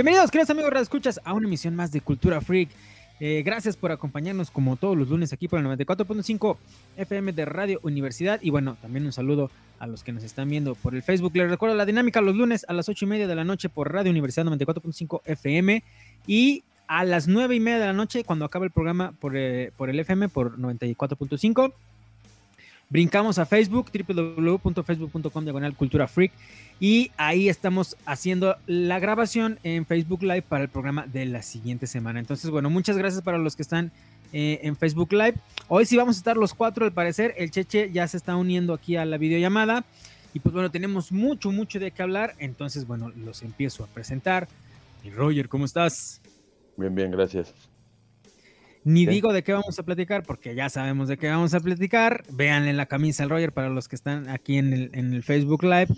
Bienvenidos, queridos amigos, escuchas a una emisión más de Cultura Freak. Eh, gracias por acompañarnos como todos los lunes aquí por el 94.5 FM de Radio Universidad. Y bueno, también un saludo a los que nos están viendo por el Facebook. Les recuerdo la dinámica los lunes a las 8 y media de la noche por Radio Universidad 94.5 FM. Y a las 9 y media de la noche, cuando acaba el programa por, eh, por el FM por 94.5. Brincamos a Facebook, www.facebook.com diagonal cultura freak. Y ahí estamos haciendo la grabación en Facebook Live para el programa de la siguiente semana. Entonces, bueno, muchas gracias para los que están eh, en Facebook Live. Hoy sí vamos a estar los cuatro, al parecer. El Cheche ya se está uniendo aquí a la videollamada. Y pues bueno, tenemos mucho, mucho de qué hablar. Entonces, bueno, los empiezo a presentar. Y Roger, ¿cómo estás? Bien, bien, gracias. Ni digo de qué vamos a platicar, porque ya sabemos de qué vamos a platicar. Vean en la camisa al Roger para los que están aquí en el, en el Facebook Live.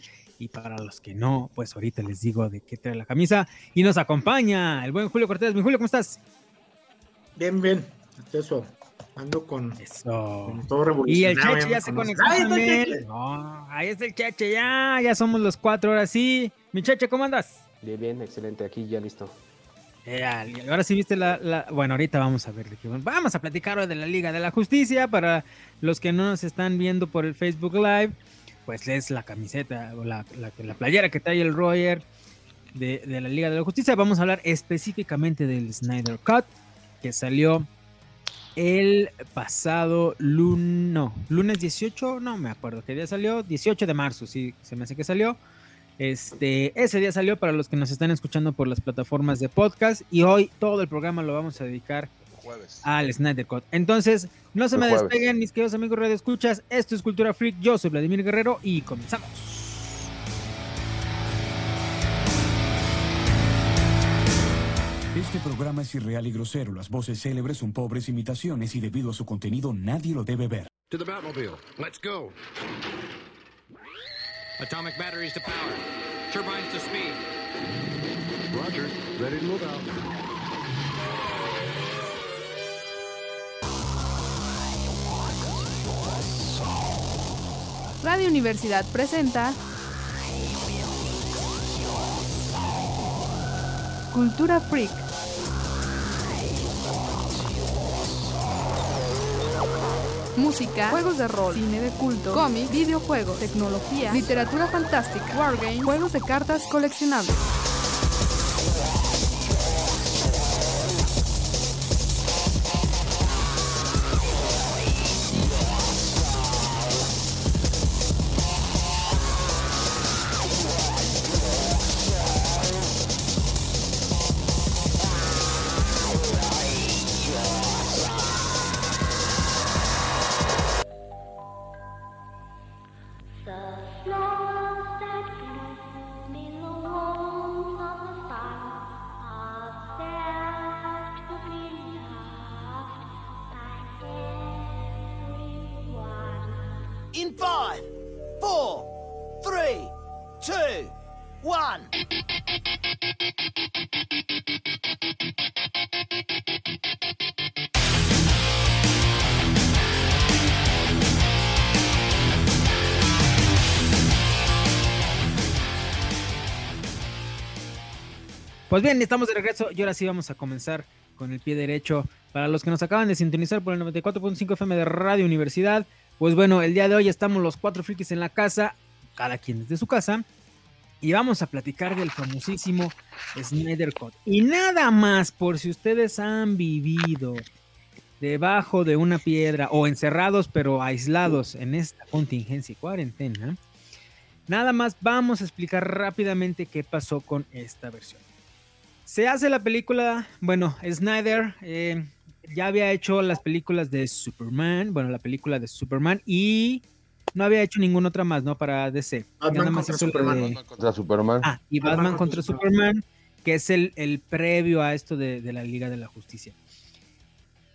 Y para los que no, pues ahorita les digo de qué trae la camisa. Y nos acompaña el buen Julio Cortés. Mi Julio, ¿cómo estás? Bien, bien. Eso. Ando con, Eso. todo Y el Cheche ya se conectó también. ahí está el Cheche, ya, ya somos los cuatro, ahora sí. Mi Cheche, ¿cómo andas? Bien, bien, excelente, aquí ya listo. Eh, ahora sí viste la, Bueno, ahorita vamos a ver vamos a platicar hoy de la Liga de la Justicia. Para los que no nos están viendo por el Facebook Live, pues es la camiseta o la, la, playera que trae el Roger de, la Liga de la Justicia. Vamos a hablar específicamente del Snyder Cut que salió el pasado lunes, lunes 18, no me acuerdo qué día salió, 18 de marzo, sí, se me hace que salió. Este, ese día salió para los que nos están escuchando por las plataformas de podcast y hoy todo el programa lo vamos a dedicar al Snyder Cut. Entonces, no se me despeguen, mis queridos amigos Radio Escuchas. Esto es Cultura Freak. Yo soy Vladimir Guerrero y comenzamos. Este programa es irreal y grosero. Las voces célebres son pobres imitaciones y debido a su contenido nadie lo debe ver. To the Batmobile. Let's go. Atomic batteries to power. Turbines to speed. Roger. Ready to move out. Radio Universidad presenta Cultura Freak. música, juegos de rol, cine de culto, cómics, videojuegos, tecnología, literatura fantástica, wargames, juegos de cartas coleccionables. Pues bien, estamos de regreso y ahora sí vamos a comenzar con el pie derecho. Para los que nos acaban de sintonizar por el 94.5 FM de Radio Universidad, pues bueno, el día de hoy estamos los cuatro frikis en la casa, cada quien desde su casa, y vamos a platicar del famosísimo Snyder Cut. Y nada más, por si ustedes han vivido debajo de una piedra o encerrados pero aislados en esta contingencia y cuarentena, nada más vamos a explicar rápidamente qué pasó con esta versión. Se hace la película, bueno, Snyder eh, ya había hecho las películas de Superman, bueno, la película de Superman y no había hecho ninguna otra más, ¿no? Para DC. Batman, contra, Superman. contra Superman. Ah, y Batman, contra, Superman, que es el, previo a esto de, de, la Liga de la Justicia.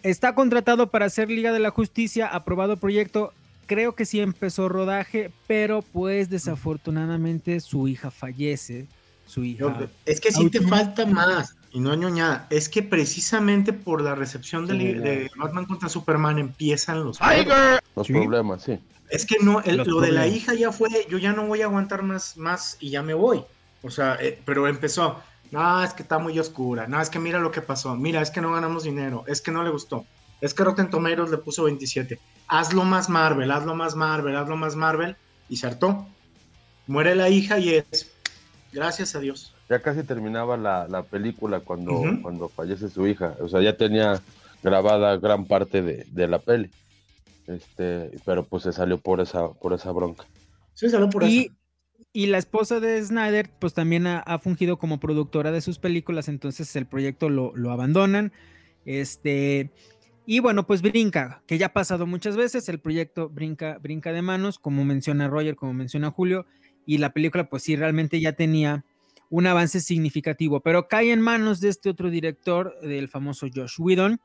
Está contratado para hacer Liga de la Justicia, aprobado el proyecto. Creo que sí empezó rodaje, pero pues desafortunadamente su hija fallece su hija. Es que sí te falta más, y no ñoñada. Es que precisamente por la recepción de, Batman contra Superman empiezan los, problemas. los problemas. Sí. Es que no, lo de la hija ya fue, yo ya no voy a aguantar más, más y ya me voy. O sea, eh, pero empezó No, es que está muy oscura. No, es que mira lo que pasó. Mira, es que no ganamos dinero. Es que no le gustó. Es que Rotten Tomatoes le puso 27. Hazlo más Marvel, hazlo más Marvel, hazlo más Marvel. Y se hartó. Muere la hija y es. Gracias a Dios. Ya casi terminaba la, película cuando, cuando fallece su hija. O sea, ya tenía grabada gran parte de, la peli. Este, pero pues se salió por esa, por esa bronca. Sí, salió por y, Y la esposa de Snyder, pues también ha, fungido como productora de sus películas, entonces el proyecto lo, lo abandonan. Este, y bueno, pues brinca, que ya ha pasado muchas veces, el proyecto brinca, brinca de manos, como menciona Roger, como menciona Julio, y la película pues sí realmente ya tenía un avance significativo, pero cae en manos de este otro director, del famoso Josh Whedon,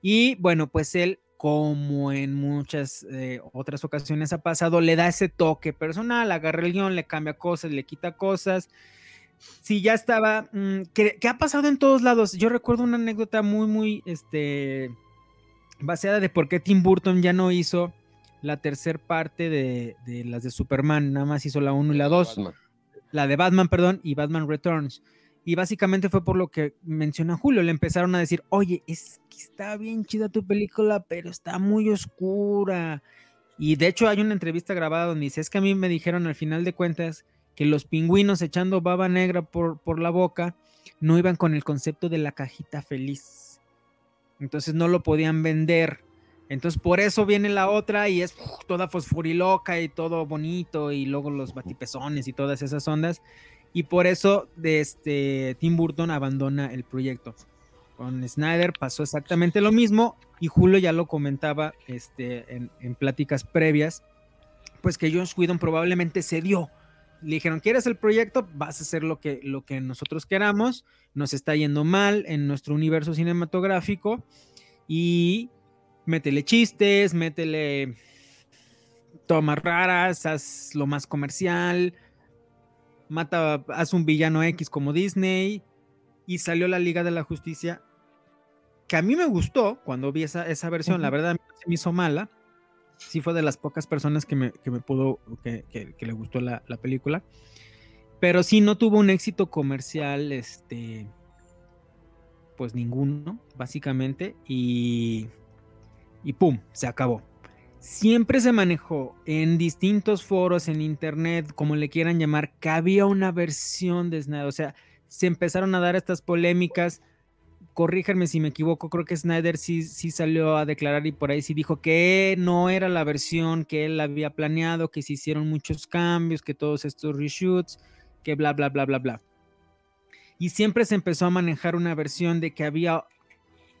y bueno, pues él, como en muchas eh, otras ocasiones ha pasado, le da ese toque personal, agarra el guion, le cambia cosas, le quita cosas. Si ya estaba, mm, ¿qué ha pasado en todos lados. Yo recuerdo una anécdota muy, muy, este, baseada de por qué Tim Burton ya no hizo la tercera parte de, las de Superman, nada más hizo la 1 y la 2. La de Batman, perdón, y Batman Returns. Y básicamente fue por lo que menciona Julio, le empezaron a decir, oye, es que está bien chida tu película, pero está muy oscura. Y de hecho hay una entrevista grabada donde dice, es que a mí me dijeron al final de cuentas que los pingüinos echando baba negra por, por la boca no iban con el concepto de la cajita feliz entonces no lo podían vender. Entonces por eso viene la otra y es toda fosforiloca y todo bonito y luego los batipezones y todas esas ondas. Y por eso este, Tim Burton abandona el proyecto. Con Snyder pasó exactamente lo mismo y Julio ya lo comentaba este, en, pláticas previas, pues que Josh Whedon probablemente cedió. Le dijeron, ¿quieres el proyecto? Vas a hacer lo que, lo que nosotros queramos nos está yendo mal en nuestro universo cinematográfico y métele chistes, métele tomas raras, haz lo más comercial, mata, haz un villano X como Disney y salió la Liga de la Justicia que a mí me gustó cuando vi esa, esa versión, la verdad me hizo mala, sí fue de las pocas personas que me, que me pudo, que, que, le gustó la, la película. Pero sí no tuvo un éxito comercial, este, pues ninguno, básicamente, y, y pum, se acabó. Siempre se manejó en distintos foros, en internet, como le quieran llamar, que había una versión de Snyder. O sea, se empezaron a dar estas polémicas. Corríjanme si me equivoco, creo que Snyder sí, sí salió a declarar y por ahí sí dijo que no era la versión que él había planeado, que se hicieron muchos cambios, que todos estos reshoots que bla, bla, bla, bla, bla. Y siempre se empezó a manejar una versión de que había,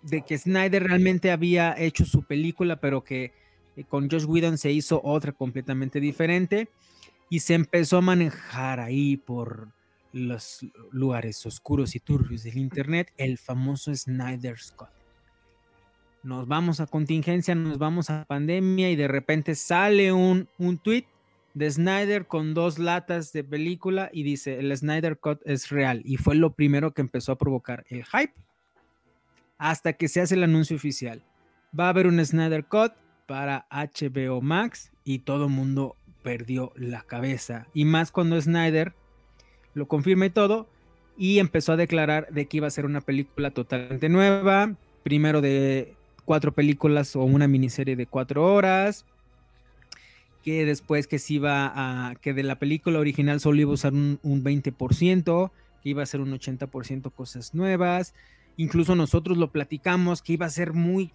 de que Snyder realmente había hecho su película, pero que eh, con Josh Whedon se hizo otra completamente diferente. Y se empezó a manejar ahí por los lugares oscuros y turbios del internet el famoso Snyder Scott. Nos vamos a contingencia, nos vamos a pandemia y de repente sale un, un tweet de Snyder con dos latas de película y dice, el Snyder Cut es real. Y fue lo primero que empezó a provocar el hype hasta que se hace el anuncio oficial. Va a haber un Snyder Cut para HBO Max y todo el mundo perdió la cabeza. Y más cuando Snyder lo confirma y todo y empezó a declarar de que iba a ser una película totalmente nueva. Primero de cuatro películas o una miniserie de cuatro horas que después que se iba a, que de la película original solo iba a usar un, 20%, que iba a ser un 80% cosas nuevas. Incluso nosotros lo platicamos, que iba a ser muy,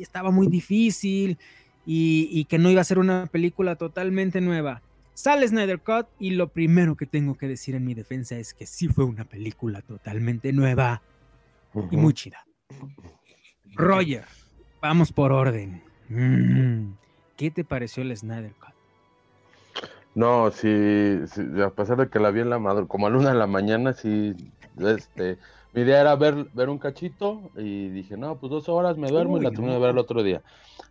estaba muy difícil y, y que no iba a ser una película totalmente nueva. Sale Snyder Cut y lo primero que tengo que decir en mi defensa es que sí fue una película totalmente nueva y muy chida. Roger, vamos por orden. Mm, ¿Qué te pareció el Snyder Cut? No, sí, a pesar de que la vi en la madrugada, como a luna de la mañana, sí, este, mi idea era ver, ver un cachito y dije, no, pues dos horas me duermo y la termino de ver el otro día.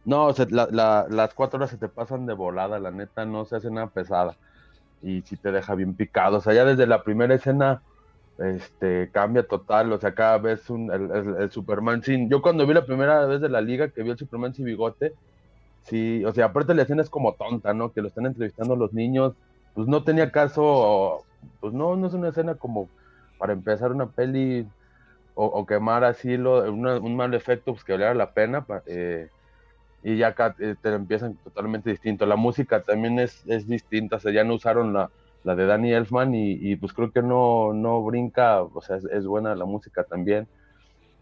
No, o sea, las cuatro horas se te pasan de volada, la neta, no se hace nada pesada y sí te deja bien picado. O sea, ya desde la primera escena, este, cambia total, o sea, cada vez un, el, Superman sin, yo cuando vi la primera vez de la liga que vi el Superman sin bigote, Sí, o sea, aparte la escena es como tonta, ¿no? Que lo están entrevistando los niños, pues no tenía caso, pues no, no es una escena como, para empezar una peli o, quemar así lo, un mal efecto, pues que valiera la pena. Eh, y ya acá eh, te empiezan totalmente distinto. La música también es, es distinta, o sea, ya no usaron la, la de Danny Elfman y, pues creo que no, no brinca, o sea, es, buena la música también.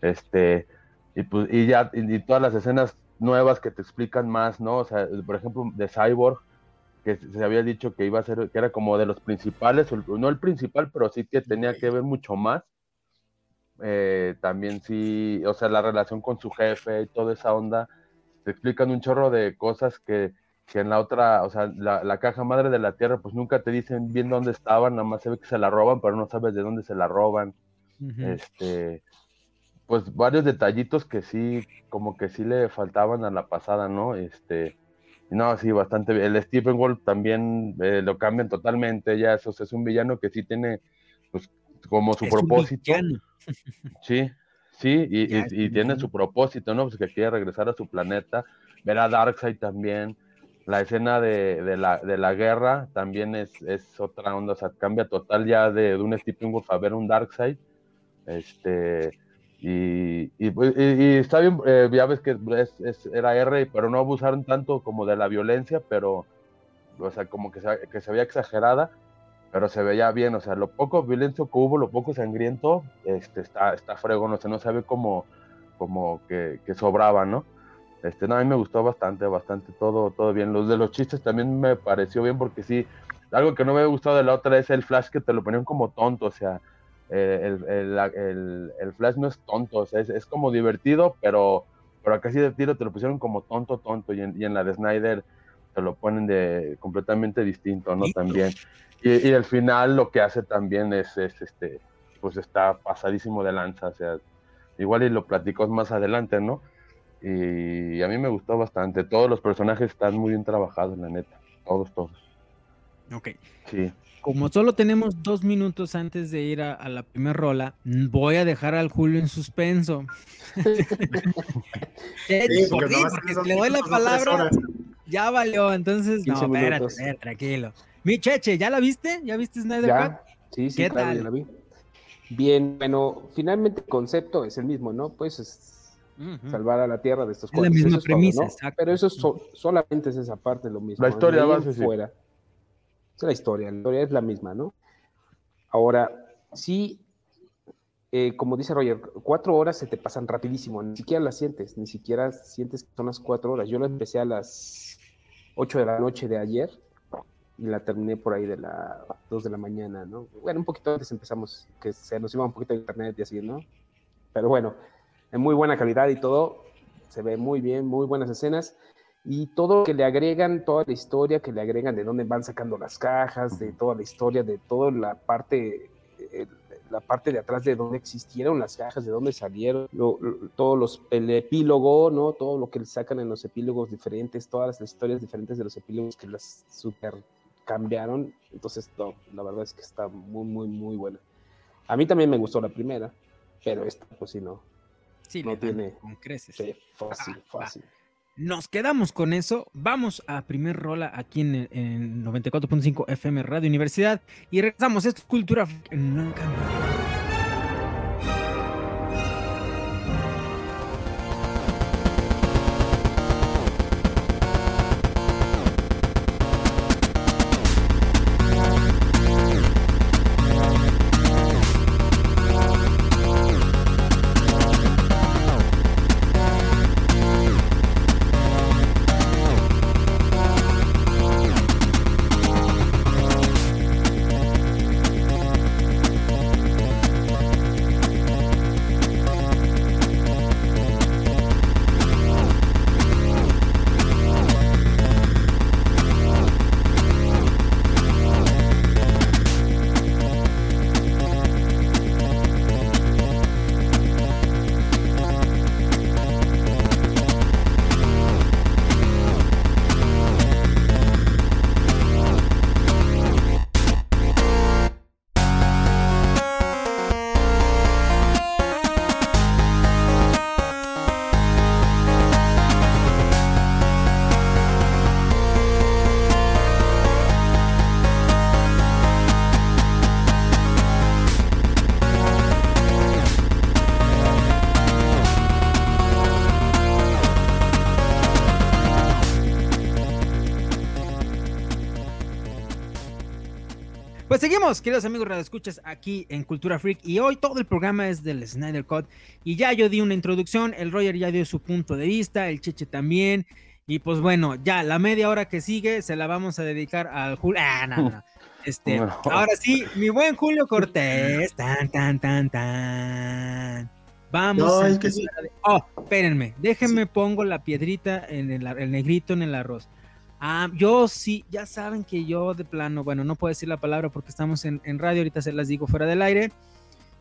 Este, y pues, y ya, y, todas las escenas nuevas que te explican más, ¿no? O sea, por ejemplo, de Cyborg, que se había dicho que iba a ser, que era como de los principales, no el principal, pero sí que tenía que ver mucho más. Eh, también sí, o sea, la relación con su jefe y toda esa onda, te explican un chorro de cosas que, que en la otra, o sea, la, caja madre de la tierra, pues nunca te dicen bien dónde estaban, nada más se ve que se la roban, pero no sabes de dónde se la roban. Este, pues varios detallitos que sí, como que sí le faltaban a la pasada, ¿no? Este, no, sí, bastante bien. El Stephen Wolf también eh, lo cambian totalmente, ya eso es un villano que sí tiene, pues, como su propósito. Sí, sí, y, tiene su propósito, ¿no? Pues que quiere regresar a su planeta, ver a Darkseid también. La escena de, la, de la guerra también es, es, otra onda, o sea, cambia total ya de, un Stephen Wolf a ver un Darkseid. Este, y, y, está bien, eh, ya ves que es, era R, pero no abusaron tanto como de la violencia, pero, o sea, como que se, que se veía exagerada pero se veía bien, o sea, lo poco violento que hubo, lo poco sangriento, este, está, está fregón, o sea, no sabe cómo, como que, que, sobraba, ¿no? Este, no, a mí me gustó bastante, bastante, todo, todo bien. Los de los chistes también me pareció bien porque sí, algo que no me había gustado de la otra es el flash que te lo ponían como tonto, o sea, eh, el, el, el, el, flash no es tonto, o sea, es, es, como divertido, pero, pero acá sí de tiro te lo pusieron como tonto, tonto, y en, y en la de Snyder te lo ponen de completamente distinto, ¿no? También. Y, y, el final lo que hace también es, es, este, pues está pasadísimo de lanza, o sea, igual y lo platico más adelante, ¿no? Y a mí me gustó bastante, todos los personajes están muy bien trabajados, la neta, todos, todos. Ok. Sí. Como solo tenemos dos minutos antes de ir a, la primera rola, voy a dejar al Julio en suspenso. sí, porque, le doy la palabra, ya valió, entonces, no, espérate, tranquilo. Mi Cheche, ¿ya la viste? ¿Ya viste Snyder Cut? Sí, sí, ¿Qué tal? la vi. Bien, bueno, finalmente el concepto es el mismo, ¿no? Pues salvar a la Tierra de estos cuatro. Es la misma premisa, exacto. Pero eso solamente es esa parte, lo mismo. La historia va a ser fuera. Es la historia, la historia es la misma, ¿no? Ahora, sí, eh, como dice Roger, cuatro horas se te pasan rapidísimo, ni siquiera las sientes, ni siquiera sientes que son las cuatro horas. Yo la empecé a las ocho de la noche de ayer y la terminé por ahí de las 2 de la mañana, ¿no? Bueno, un poquito antes empezamos, que se nos iba un poquito de internet y así, ¿no? Pero bueno, en muy buena calidad y todo, se ve muy bien, muy buenas escenas y todo lo que le agregan, toda la historia que le agregan de dónde van sacando las cajas, de toda la historia, de toda la parte, eh, la parte de atrás de dónde existieron las cajas, de dónde salieron, todos los, el epílogo, ¿no? Todo lo que sacan en los epílogos diferentes, todas las historias diferentes de los epílogos que las super cambiaron. Entonces, no, la verdad es que está muy, muy, muy buena. A mí también me gustó la primera, pero esta, pues sí, no. Sí, no tiene. Creces. Sí, fácil, fácil. Nos quedamos con eso. Vamos a primer rola aquí en, en 94.5 FM Radio Universidad y regresamos. Esto es Cultura No seguimos, queridos amigos escuchas aquí en Cultura Freak y hoy todo el programa es del Snyder Cut y ya yo di una introducción, el Roger ya dio su punto de vista, el Cheche también y pues bueno, ya la media hora que sigue se la vamos a dedicar al Julio. Ah, no, no. Este, ahora sí, mi buen Julio Cortés, tan tan tan tan. Vamos a Oh, espérenme, déjenme pongo la piedrita en el, el negrito en el arroz. Ah, yo sí, ya saben que yo de plano, bueno, no puedo decir la palabra porque estamos en, radio, ahorita se las digo fuera del aire.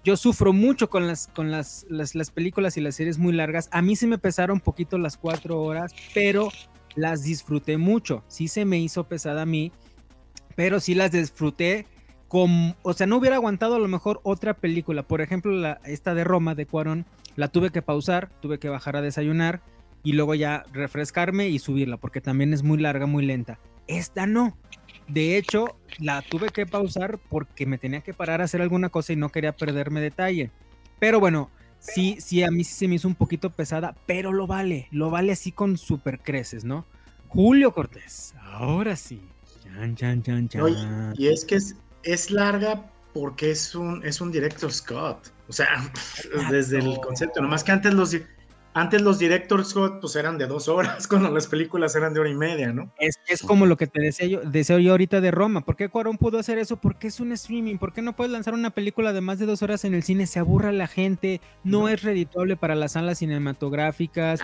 Yo sufro mucho con, las, con las, las, películas y las series muy largas. A mí se me pesaron poquito las cuatro horas, pero las disfruté mucho. Sí se me hizo pesada a mí, pero sí las disfruté. Con, o sea, no hubiera aguantado a lo mejor otra película. Por ejemplo, la, esta de Roma, de Cuarón, la tuve que pausar, tuve que bajar a desayunar y luego ya refrescarme y subirla, porque también es muy larga, muy lenta. Esta no. De hecho, la tuve que pausar porque me tenía que parar a hacer alguna cosa y no quería perderme detalle. Pero bueno, sí, sí, a mí sí se me hizo un poquito pesada, pero lo vale, lo vale así con super creces, ¿no? Julio Cortés, ahora sí. Chan, chan, chan, chan. y es que es, es larga porque es un, es un director Scott. O sea, desde el concepto, nomás que antes los antes los directors Scott pues eran de dos horas, cuando las películas eran de hora y media, ¿no? Es, es como lo que te deseo yo, deseo yo ahorita de Roma. ¿Por qué Cuarón pudo hacer eso? Porque es un streaming. ¿Por qué no puedes lanzar una película de más de dos horas en el cine? Se aburra la gente, no, es redituable para las salas cinematográficas.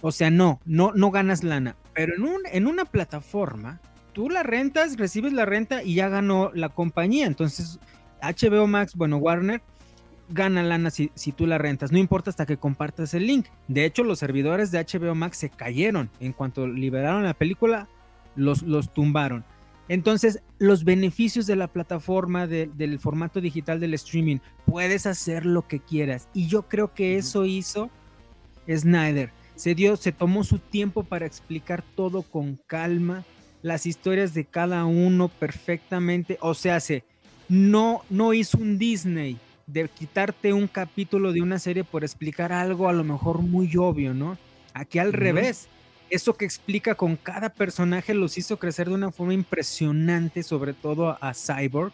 O sea, no, no, no ganas lana. Pero en, un, en una plataforma, tú la rentas, recibes la renta y ya ganó la compañía. Entonces, HBO Max, bueno, Warner gana lana si, tú la rentas, no importa hasta que compartas el link. De hecho, los servidores de HBO Max se cayeron. En cuanto liberaron la película, los, los tumbaron. Entonces, los beneficios de la plataforma, del formato digital del streaming, puedes hacer lo que quieras. Y yo creo que eso hizo Snyder. Se dio, se tomó su tiempo para explicar todo con calma, las historias de cada uno perfectamente. O sea, se, no, no hizo un Disney de quitarte un capítulo de una serie por explicar algo a lo mejor muy obvio, ¿no? Aquí al revés, eso que explica con cada personaje los hizo crecer de una forma impresionante, sobre todo a, Cyborg.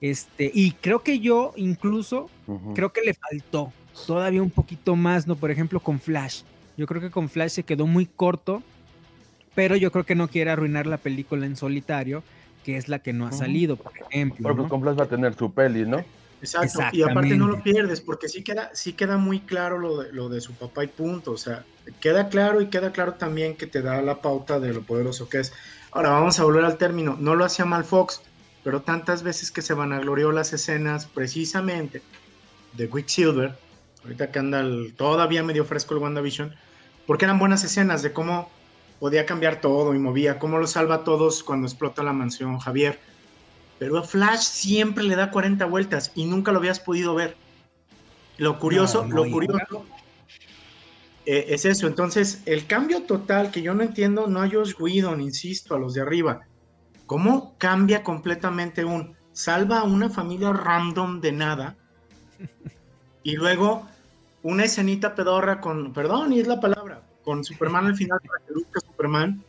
Este, y creo que yo incluso, creo que le faltó todavía un poquito más, ¿no? Por ejemplo, con Flash. Yo creo que con Flash se quedó muy corto, pero yo creo que no quiere arruinar la película en solitario, que es la que no ha salido, por ejemplo. Porque con Flash va a tener su peli, ¿no? Exacto, y aparte no lo pierdes, porque sí queda, sí queda muy claro lo de, lo de su papá y punto, o sea, queda claro y queda claro también que te da la pauta de lo poderoso que es. Ahora vamos a volver al término, no lo hacía mal Fox, pero tantas veces que se vanaglorió las escenas precisamente de Quicksilver, ahorita que anda todavía medio fresco el WandaVision, porque eran buenas escenas de cómo podía cambiar todo y movía, cómo lo salva a todos cuando explota la mansión Javier pero a Flash siempre le da 40 vueltas y nunca lo habías podido ver. Lo curioso, lo curioso eh, es eso. Entonces, el cambio total que yo no entiendo, no a Josh Whedon, insisto, a los de arriba. ¿Cómo cambia completamente un salva a una familia random de nada? Y luego una escenita pedorra con, perdón, y es la palabra, con Superman al final para que luzca Superman.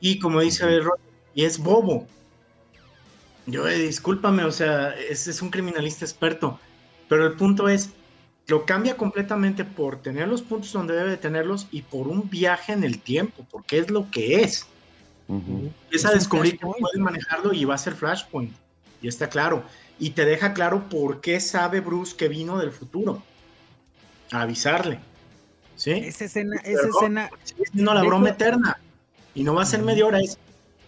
Y como dice Roy, y es bobo. Yo, eh, discúlpame, o sea, ese es un criminalista experto, pero el punto es, lo cambia completamente por tener los puntos donde debe tenerlos y por un viaje en el tiempo, porque es lo que es. Es a descubrir que puede manejarlo y va a ser Flashpoint, y está claro. Y te deja claro por qué sabe Bruce que vino del futuro. A avisarle. ¿Sí? Esa escena, esa escena. Es la broma eterna. Y no va a ser media hora, es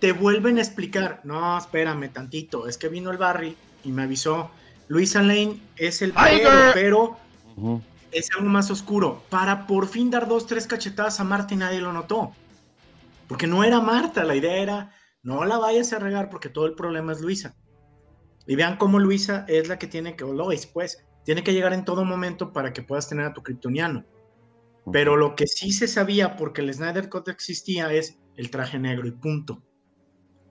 te vuelven a explicar, no, espérame tantito, es que vino el Barry y me avisó, Luisa Lane es el pero, es algo más oscuro, para por fin dar dos, tres cachetadas a Marta y nadie lo notó, porque no era Marta, la idea era, no la vayas a regar porque todo el problema es Luisa. Y vean cómo Luisa es la que tiene que, o Lois, pues, tiene que llegar en todo momento para que puedas tener a tu kryptoniano. Pero lo que sí se sabía, porque el Snyder Cut existía, es el traje negro y punto.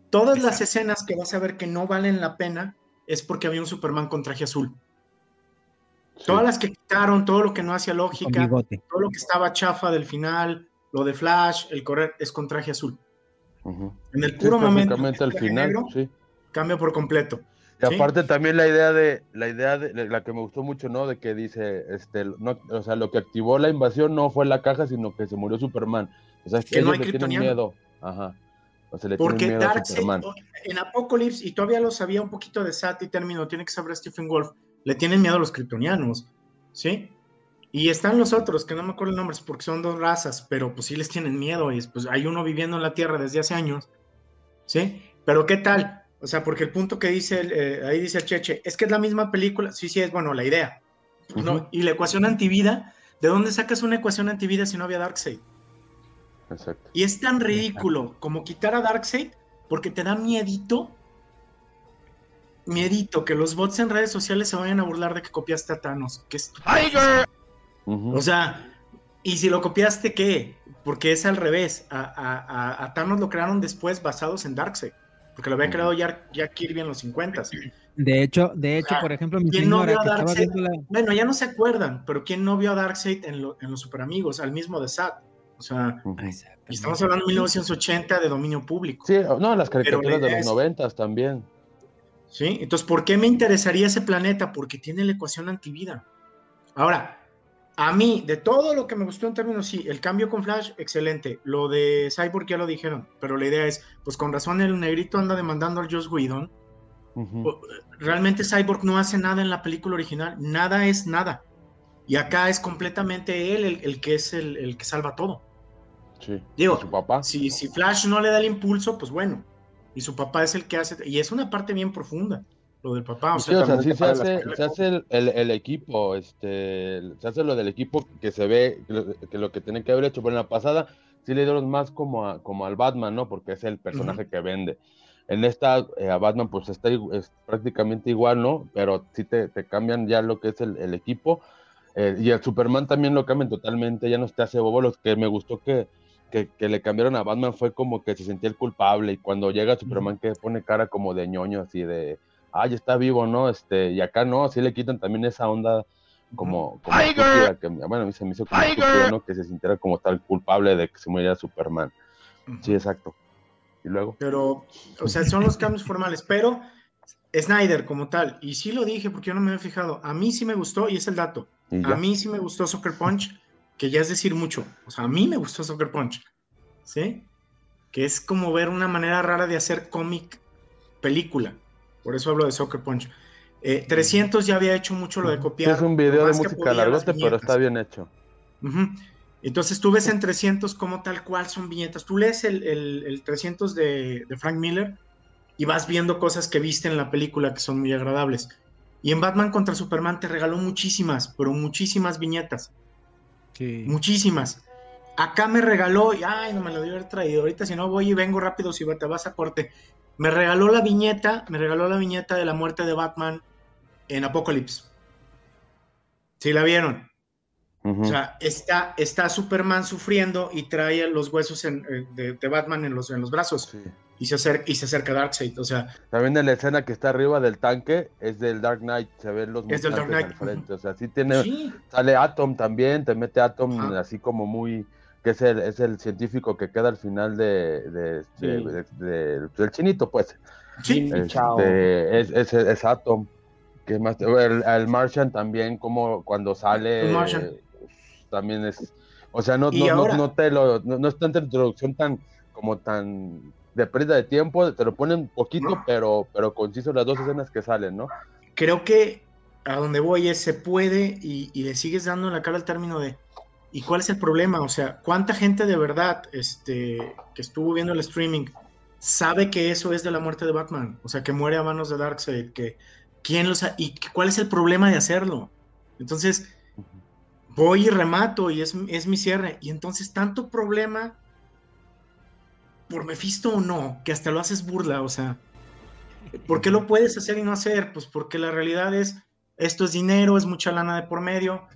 Todas las escenas que vas a ver que no valen la pena es porque había un Superman con traje azul. Todas las que quitaron, todo lo que no hacía lógica, todo lo que estaba chafa del final, lo de Flash, el correr, es con traje azul. En el puro momento, el final, cambia por completo. Y aparte también la idea de, la idea de, la que me gustó mucho, ¿no? De que dice, este, no, o sea, lo que activó la invasión no fue la caja, sino que se murió Superman. O sea, es que, no hay le tienen miedo. Ajá. O sea, le Porque Darkseid, en Apocalypse, y todavía lo sabía un poquito de Sat y término, tiene que saber Stephen Wolf, le tienen miedo a los kryptonianos, ¿sí? Y están los otros, que no me acuerdo el nombre, porque son dos razas, pero pues sí les tienen miedo, y pues hay uno viviendo en la Tierra desde hace años, ¿sí? Pero ¿qué tal? O sea, porque el punto que dice, eh, ahí dice el Cheche, es que es la misma película, sí, sí, es bueno, la idea. ¿no? Y la ecuación antivida, ¿de dónde sacas una ecuación antivida si no había Darkseid? Exacto. Y es tan ridículo como quitar a Darkseid porque te da miedito, miedito que los bots en redes sociales se vayan a burlar de que copiaste a Thanos. Que es... O sea, ¿y si lo copiaste qué? Porque es al revés. A, a Thanos lo crearon después basados en Darkseid porque lo había creado ya, Kirby en los 50. De hecho, de hecho, por ejemplo, mi ¿quién no vio a Darkseid? Bueno, ya no se acuerdan, pero ¿quién no vio a Darkseid en, en los Super Amigos, al mismo de Sat? O sea, estamos hablando de 1980 de dominio público. Sí, no, las caricaturas de los 90 también. Sí, entonces, ¿por qué me interesaría ese planeta? Porque tiene la ecuación antivida. Ahora, a mí, de todo lo que me gustó en términos, sí, el cambio con Flash, excelente. Lo de Cyborg ya lo dijeron, pero la idea es, pues con razón el negrito anda demandando al Joss Whedon. Realmente Cyborg no hace nada en la película original, nada es nada. Y acá es completamente él el, que es el, que salva todo. Sí. Digo, su papá. Si, si Flash no le da el impulso, pues bueno. Y su papá es el que hace. Y es una parte bien profunda lo del papá. O sea, sí, se hace, se hace el, equipo, este, se hace lo del equipo que se ve, que lo que, tiene que haber hecho. Pero en la pasada sí le dieron más como, como al Batman, ¿no? Porque es el personaje que vende. En esta, eh, a Batman, pues está es prácticamente igual, ¿no? Pero sí te, cambian ya lo que es el, equipo. Eh, y el Superman también lo cambian totalmente, ya no te hace bobo. Lo que me gustó que, que, le cambiaron a Batman fue como que se sentía el culpable. Y cuando llega Superman, que pone cara como de ñoño, así de ay, está vivo, ¿no? Este, y acá no, sí le quitan también esa onda como, como que, bueno, a mí se me hizo como ¿no? Que se sintiera como tal culpable de que se muriera Superman. Sí, exacto. Y luego. Pero, o sea, son los cambios formales, pero Snyder como tal, y sí lo dije porque yo no me había fijado, a mí sí me gustó, y es el dato, a mí sí me gustó Soccer Punch, que ya es decir mucho, o sea, a mí me gustó Soccer Punch, ¿sí? Que es como ver una manera rara de hacer cómic película. Por eso hablo de Soccer Punch. 300 eh, ya había hecho mucho lo de copiar. es un video de música largote, pero está bien hecho. Entonces tú ves en 300 como tal cual son viñetas. Tú lees el, 300 de, Frank Miller y vas viendo cosas que viste en la película que son muy agradables. Y en Batman contra Superman te regaló muchísimas, pero muchísimas viñetas. Sí. Muchísimas. Acá me regaló, y ay, no me lo dio haber traído. Ahorita si no voy y vengo rápido, si te vas a corte. Me regaló la viñeta, me regaló la viñeta de la muerte de Batman en Apocalypse. ¿Sí la vieron? O sea, está, está Superman sufriendo y trae los huesos eh, de, Batman en los, en los brazos. Y, se acerca, y se acerca Darkseid. O sea, También en la escena que está arriba del tanque es del Dark Knight. Se ven los es del Dark Knight. frente. O sea, sí tiene. Sale Atom también, te mete Atom así como muy que es el, es el científico que queda al final de, del chinito, pues. Sí, este, es, es, es, Atom. Que más, el, Martian también, como cuando sale, también es, o sea, no, no, no, te lo, no, es tanta introducción tan, como tan de pérdida de tiempo, te lo ponen poquito, pero, pero conciso las dos escenas que salen, ¿no? Creo que a donde voy es se puede y, y le sigues dando la cara al término de ¿Y cuál es el problema? O sea, ¿cuánta gente de verdad este, que estuvo viendo el streaming sabe que eso es de la muerte de Batman? O sea, que muere a manos de Darkseid, que quién lo sabe y cuál es el problema de hacerlo. Entonces, voy y remato y es, es mi cierre. Y entonces, tanto problema por Mephisto o no, que hasta lo haces burla, o sea, ¿por qué lo puedes hacer y no hacer? Pues porque la realidad es, esto es dinero, es mucha lana de por medio,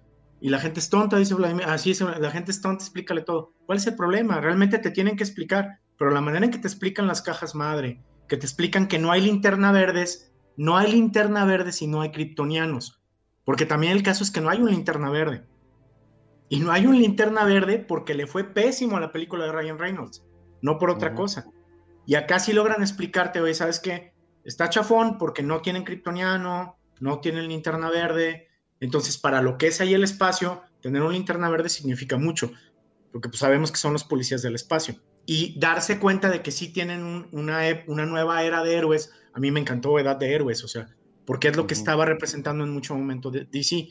y la gente es tonta, dice Vladimir, así es, la gente es tonta, explícale todo. ¿Cuál es el problema? Realmente te tienen que explicar, pero la manera en que te explican las cajas madre, que te explican que no hay linterna verdes, no hay linterna verde si no hay kryptonianos, porque también el caso es que no hay un linterna verde. Y no hay un linterna verde porque le fue pésimo a la película de Ryan Reynolds, no por otra cosa. Y acá sí logran explicarte, oye, ¿sabes qué? está chafón porque no tienen kryptoniano, no tienen linterna verde. Entonces, para lo que es ahí el espacio, tener una linterna verde significa mucho, porque pues sabemos que son los policías del espacio. Y darse cuenta de que sí tienen una, una nueva era de héroes, a mí me encantó Edad de Héroes, o sea, porque es lo que estaba representando en mucho momento de DC,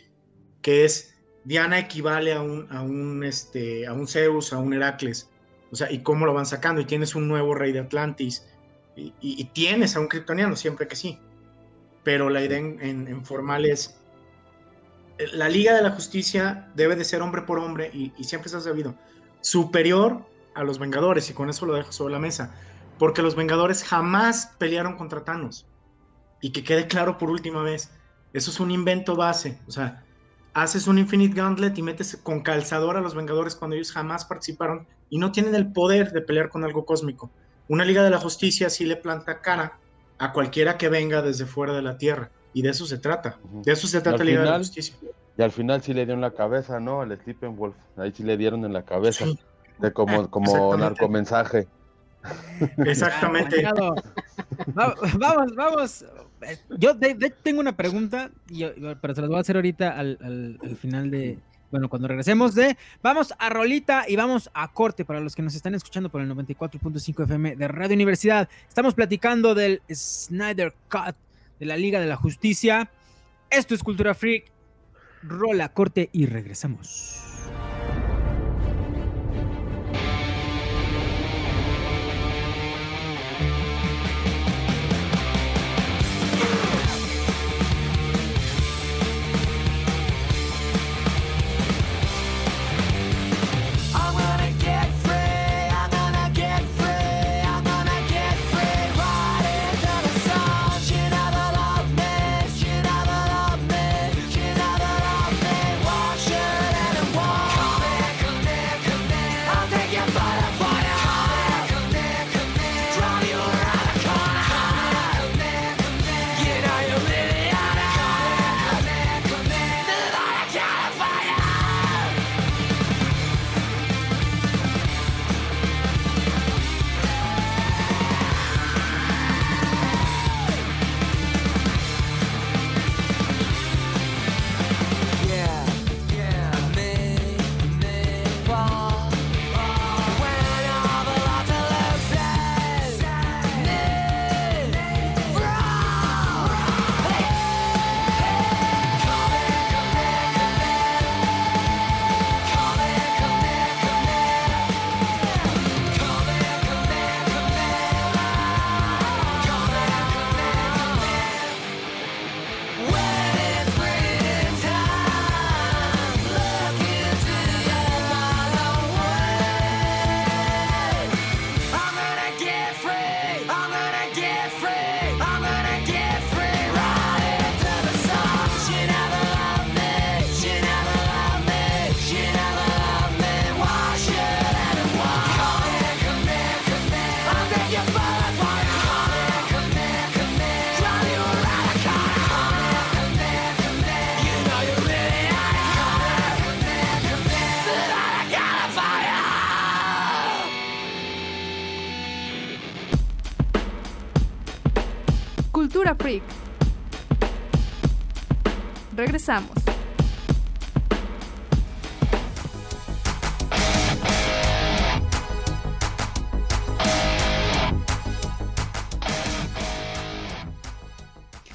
que es Diana equivale a un, a un, este, a un Zeus, a un Heracles, o sea, y cómo lo van sacando, y tienes un nuevo rey de Atlantis, y, tienes a un kryptoniano, siempre que sí. Pero la idea en, formal es, eh, la Liga de la Justicia debe de ser hombre por hombre, y, siempre se ha sabido, superior a los Vengadores, y con eso lo dejo sobre la mesa, porque los Vengadores jamás pelearon contra Thanos. Y que quede claro por última vez, eso es un invento base, o sea, haces un Infinite Gauntlet y metes con calzador a los Vengadores cuando ellos jamás participaron y no tienen el poder de pelear con algo cósmico. Una Liga de la Justicia sí le planta cara a cualquiera que venga desde fuera de la Tierra. Y de eso se trata. De eso se trata la Liga de la Justicia. Y al final sí le dio en la cabeza, ¿no? Al Wolf. Ahí sí le dieron en la cabeza. de como, como narcomensaje. Exactamente. vamos, vamos. Yo tengo una pregunta, pero se las voy a hacer ahorita al final de, bueno, cuando regresemos de, vamos a Rolita y vamos a corte para los que nos están escuchando por el 94.5 FM de Radio Universidad. Estamos platicando del Snyder Cut de la Liga de la Justicia. Esto es Cultura Freak. Rola, corte y regresamos. Regresamos.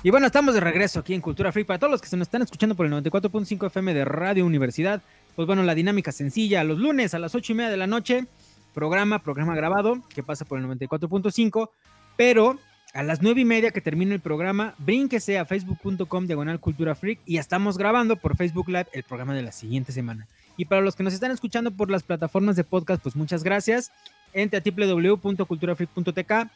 Y bueno, estamos de regreso aquí en Cultura Free. Para todos los que se nos están escuchando por el 94.5 FM de Radio Universidad, pues bueno, la dinámica sencilla, los lunes a las 8 y media de la noche, programa, programa grabado, que pasa por el 94.5, pero a las nueve y media que termine el programa, brínquese a facebook.com diagonal cultura freak y estamos grabando por Facebook Live el programa de la siguiente semana. Y para los que nos están escuchando por las plataformas de podcast, pues muchas gracias. Entre a www.culturafreak.tk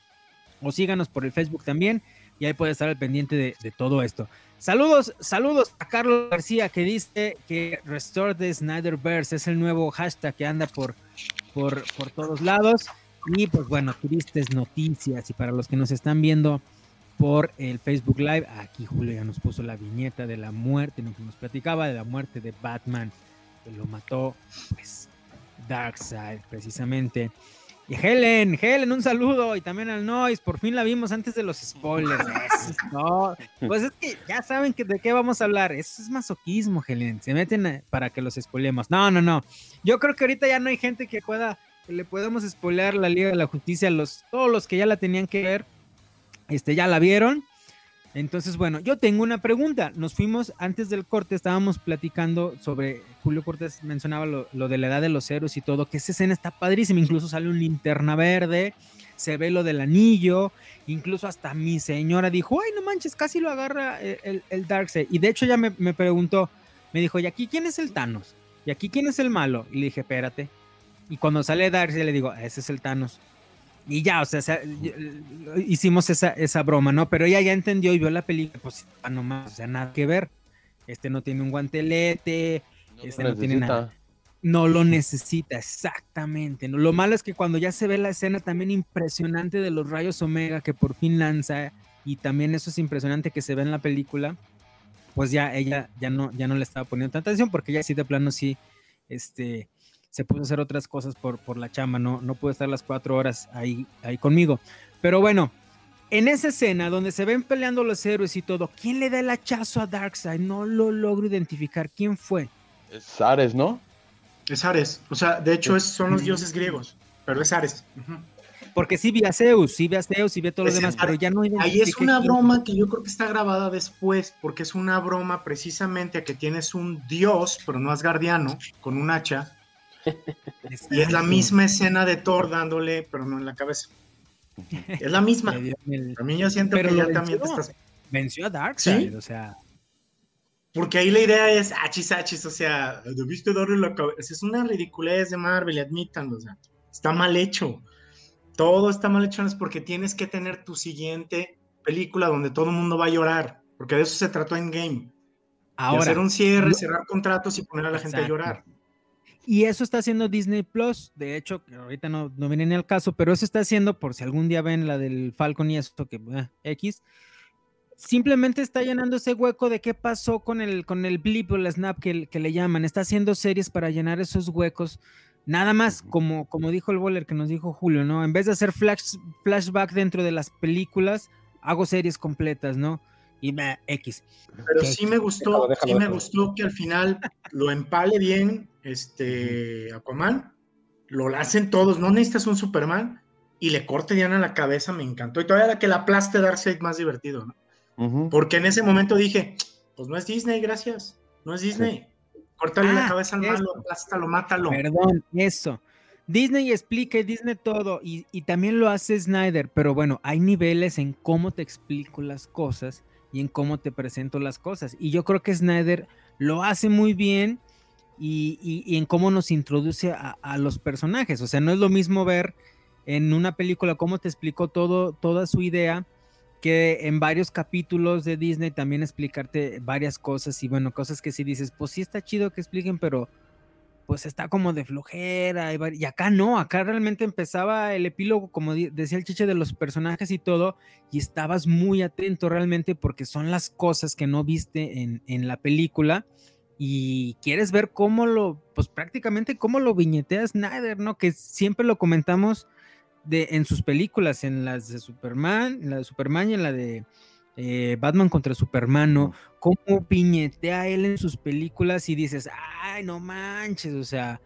o síganos por el Facebook también y ahí puede estar al pendiente de, todo esto. Saludos, saludos a Carlos García que dice que Restore the Snyderverse es el nuevo hashtag que anda por, por, por todos lados. Y pues bueno, tristes noticias. Y para los que nos están viendo por el Facebook Live, aquí Julio ya nos puso la viñeta de la muerte, lo que nos platicaba de la muerte de Batman, que lo mató, pues, Darkseid, precisamente. Y Helen, Helen, un saludo. Y también al Noise, por fin la vimos antes de los spoilers. no, pues es que ya saben que de qué vamos a hablar. Eso es masoquismo, Helen. Se meten para que los spoilemos. No, no, no. Yo creo que ahorita ya no hay gente que pueda, le podemos spoilear la Liga de la Justicia. Los, todos los que ya la tenían que ver, este, ya la vieron. Entonces, bueno, yo tengo una pregunta. Nos fuimos antes del corte, estábamos platicando sobre, Julio Cortés mencionaba lo, de la edad de los héroes y todo, que esa escena está padrísima, incluso sale un linterna verde, se ve lo del anillo, incluso hasta mi señora dijo, ay, no manches, casi lo agarra el, el, Darkseid. Y de hecho ya me, me, preguntó, me dijo, ¿y aquí quién es el Thanos? ¿Y aquí quién es el malo? Y le dije, espérate. Y cuando sale Darkseid le digo, ese es el Thanos. Y ya, o sea, hicimos esa, esa broma, ¿no? Pero ella ya entendió y vio la película, pues ah, nomás, o sea, nada que ver. Este no tiene un guantelete, no este no tiene nada. No lo necesita, exactamente. Lo malo es que cuando ya se ve la escena también impresionante de los rayos Omega que por fin lanza, y también eso es impresionante que se ve en la película, pues ya ella ya no, ya no le estaba poniendo tanta atención porque ella sí de plano sí, este, se puso a hacer otras cosas por, por la chamba, no, no pudo estar las cuatro horas ahí, ahí conmigo. Pero bueno, en esa escena donde se ven peleando los héroes y todo, ¿quién le da el hachazo a Darkseid? No lo logro identificar. ¿Quién fue? Es Ares, ¿no? Es Ares. O sea, de hecho es, son los dioses griegos, pero es Ares. Porque sí vi a Zeus, sí vi a Zeus, sí vi a todos los demás, pero ya no Ahí es una broma que yo creo que está grabada después, porque es una broma precisamente a que tienes un dios, pero no asgardiano, con un hacha, y es la misma escena de Thor dándole, pero no en la cabeza. Es la misma. A mí yo siento que ya también te estás. Venció a Darkseid, o sea. Porque ahí la idea es achis, achis, o sea, debiste darle la cabeza. Es una ridiculez de Marvel, admítanlo, o sea, está mal hecho. Todo está mal hecho, es porque tienes que tener tu siguiente película donde todo el mundo va a llorar, porque de eso se trató en Game. Ahora, hacer un cierre, cerrar contratos y poner a la gente a llorar. Y eso está haciendo Disney Plus. De hecho, ahorita no, no viene ni al caso, pero eso está haciendo, por si algún día ven la del Falcon y esto, que eh, X, simplemente está llenando ese hueco de qué pasó con el, con el blip o el snap que, que, le llaman. Está haciendo series para llenar esos huecos. Nada más, como, como dijo el Boller que nos dijo Julio, ¿no? En vez de hacer flash, flashback dentro de las películas, hago series completas, ¿no? Y me X. Pero sí me gustó, sí me gustó que al final lo empale bien este Aquaman, lo hacen todos, no necesitas un Superman y le corte Diana la cabeza, me encantó. Y todavía la que la aplaste Darkseid más divertido, ¿no? Porque en ese momento dije, pues no es Disney, gracias, no es Disney. Córtale la ah, cabeza al malo, aplástalo, mátalo. Perdón, eso. Disney explica y Disney todo, y, y, también lo hace Snyder, pero bueno, hay niveles en cómo te explico las cosas y en cómo te presento las cosas. Y yo creo que Snyder lo hace muy bien y, en cómo nos introduce a, los personajes. O sea, no es lo mismo ver en una película cómo te explicó todo, toda su idea que en varios capítulos de Disney también explicarte varias cosas y bueno, cosas que sí dices, pues sí está chido que expliquen, pero pues está como de flojera. Y, acá no, acá realmente empezaba el epílogo, como decía el chiche, de los personajes y todo, y estabas muy atento realmente porque son las cosas que no viste en, en la película y quieres ver cómo lo, pues prácticamente cómo lo viñetea Snyder, ¿no? Que siempre lo comentamos de, en sus películas, en las de Superman, en la de Superman y en la de eh, Batman contra Superman, ¿no? Cómo piñetea él en sus películas y dices, ay, no manches, o sea,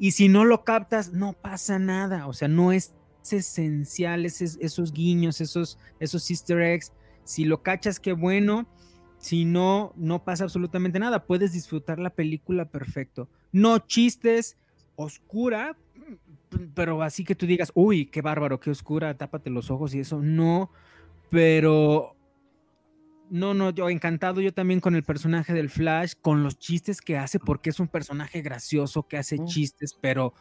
y si no lo captas, no pasa nada, o sea, no es, esencial esos, guiños, esos, esos easter eggs, si lo cachas, qué bueno, si no, no pasa absolutamente nada, puedes disfrutar la película perfecto, no chistes, oscura, pero así que tú digas, uy, qué bárbaro, qué oscura, tápate los ojos y eso, no, pero no, no, yo encantado yo también con el personaje del Flash, con los chistes que hace, porque es un personaje gracioso que hace chistes, pero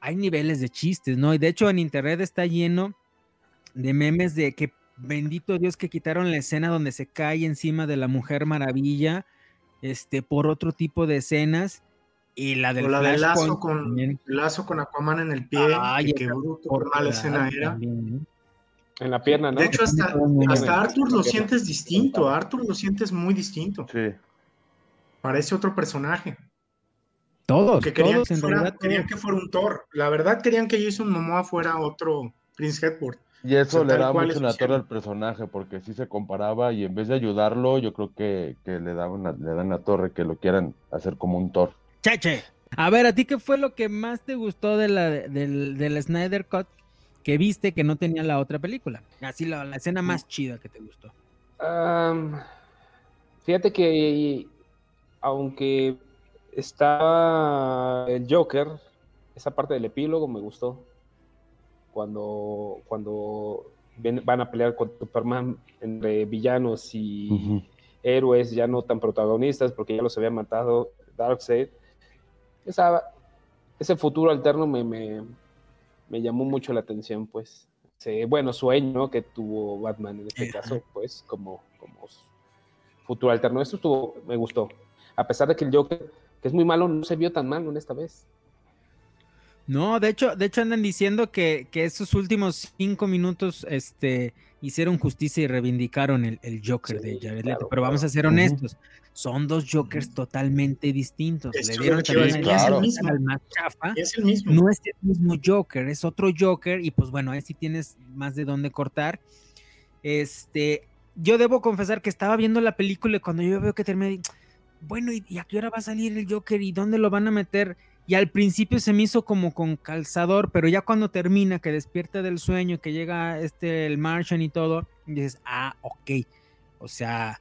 hay niveles de chistes, ¿no? Y de hecho en internet está lleno de memes de que bendito Dios que quitaron la escena donde se cae encima de la Mujer Maravilla, este, por otro tipo de escenas. Y la del, la lazo, con, lazo con Aquaman en el pie, Ay, que por mala escena era. En la pierna, ¿no? De hecho, hasta, hasta Arthur lo sientes distinto. Arthur lo sientes muy distinto. Sí. Parece otro personaje. Todos, Que querían, todos que en fuera, realidad. querían que fuera un Thor. La verdad querían que Jason Momoa fuera otro Prince Edward. Y eso O sea, le da mucho en la torre al personaje, porque sí se comparaba y en vez de ayudarlo, yo creo que, que le, daban la- le dan la torre que lo quieran hacer como un Thor. Cheche. A ver, ¿a ti qué fue lo que más te gustó de la, del, del Snyder Cut que viste que no tenía la otra película? Así la, la escena más chida que te gustó. Am, fíjate que aunque está el Joker, esa parte del epílogo me gustó. Cuando, cuando ven- van a pelear con Superman entre villanos y héroes ya no tan protagonistas porque ya los había matado Darkseid. Esa, ese futuro alterno me, me, me llamó mucho la atención, pues. Ese, bueno, sueño que tuvo Batman en este caso, pues, como, como futuro alterno. Eso estuvo, me gustó. A pesar de que el Joker, que es muy malo, no se vio tan malo en esta vez. No, de hecho, de hecho andan diciendo que, que esos últimos cinco minutos este, hicieron justicia y reivindicaron el, el Joker de Jared claro, Leto. Pero vamos a ser honestos, son dos Jokers totalmente distintos. Es Le dieron también es el al- mismo. al más chafa. Es el mismo. No es el mismo Joker, es otro Joker y pues bueno, ahí sí tienes más de dónde cortar. Este, yo debo confesar que estaba viendo la película y cuando yo veo que termina, bueno, ¿y, y a qué hora va a salir el Joker y dónde lo van a meter? Y al principio se me hizo como con calzador, pero ya cuando termina, que despierta del sueño, que llega este el Martian y todo, dices, ah, ok. O sea,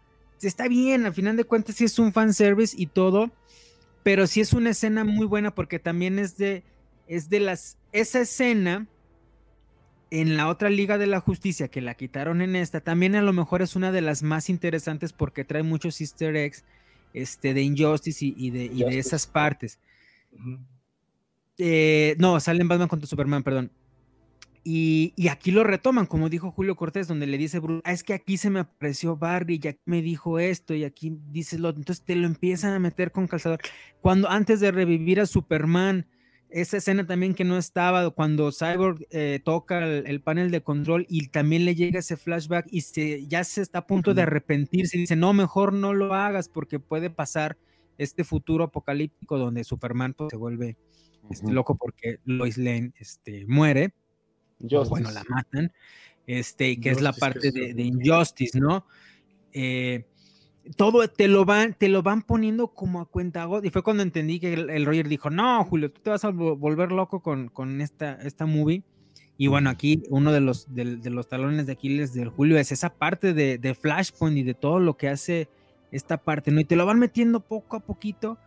está bien, al final de cuentas sí es un fanservice y todo, pero sí es una escena muy buena porque también es de, es de las, esa escena en la otra Liga de la Justicia que la quitaron en esta, también a lo mejor es una de las más interesantes porque trae muchos easter eggs este, de Injustice y, y de, y de esas partes. Ujú. Eh, no, salen Batman contra Superman, perdón. Y, y aquí lo retoman, como dijo Julio Cortés, donde le dice Bruce, "Ah, es que aquí se me apareció Barry y aquí me dijo esto y aquí dices lo otro. Entonces te lo empiezan a meter con calzador. Cuando antes de revivir a Superman, esa escena también que no estaba, cuando Cyborg eh, toca el, el panel de control y también le llega ese flashback y se, ya se está a punto de arrepentirse y dice, no, mejor no lo hagas porque puede pasar este futuro apocalíptico donde Superman pues, se vuelve este, loco porque Lois Lane este, muere, Justice. bueno, la matan, este, y que es la parte de, de. Injustice, ¿no? Eh, todo te lo van, te lo van poniendo como a cuenta y fue cuando entendí que el, el Roger dijo, no, Julio, tú te vas a vo- volver loco con, con esta, esta movie. Y bueno, aquí uno de los, de, los talones de Aquiles del Julio es esa parte de, de Flashpoint y de todo lo que hace esta parte, ¿no? Y te lo van metiendo poco a poquito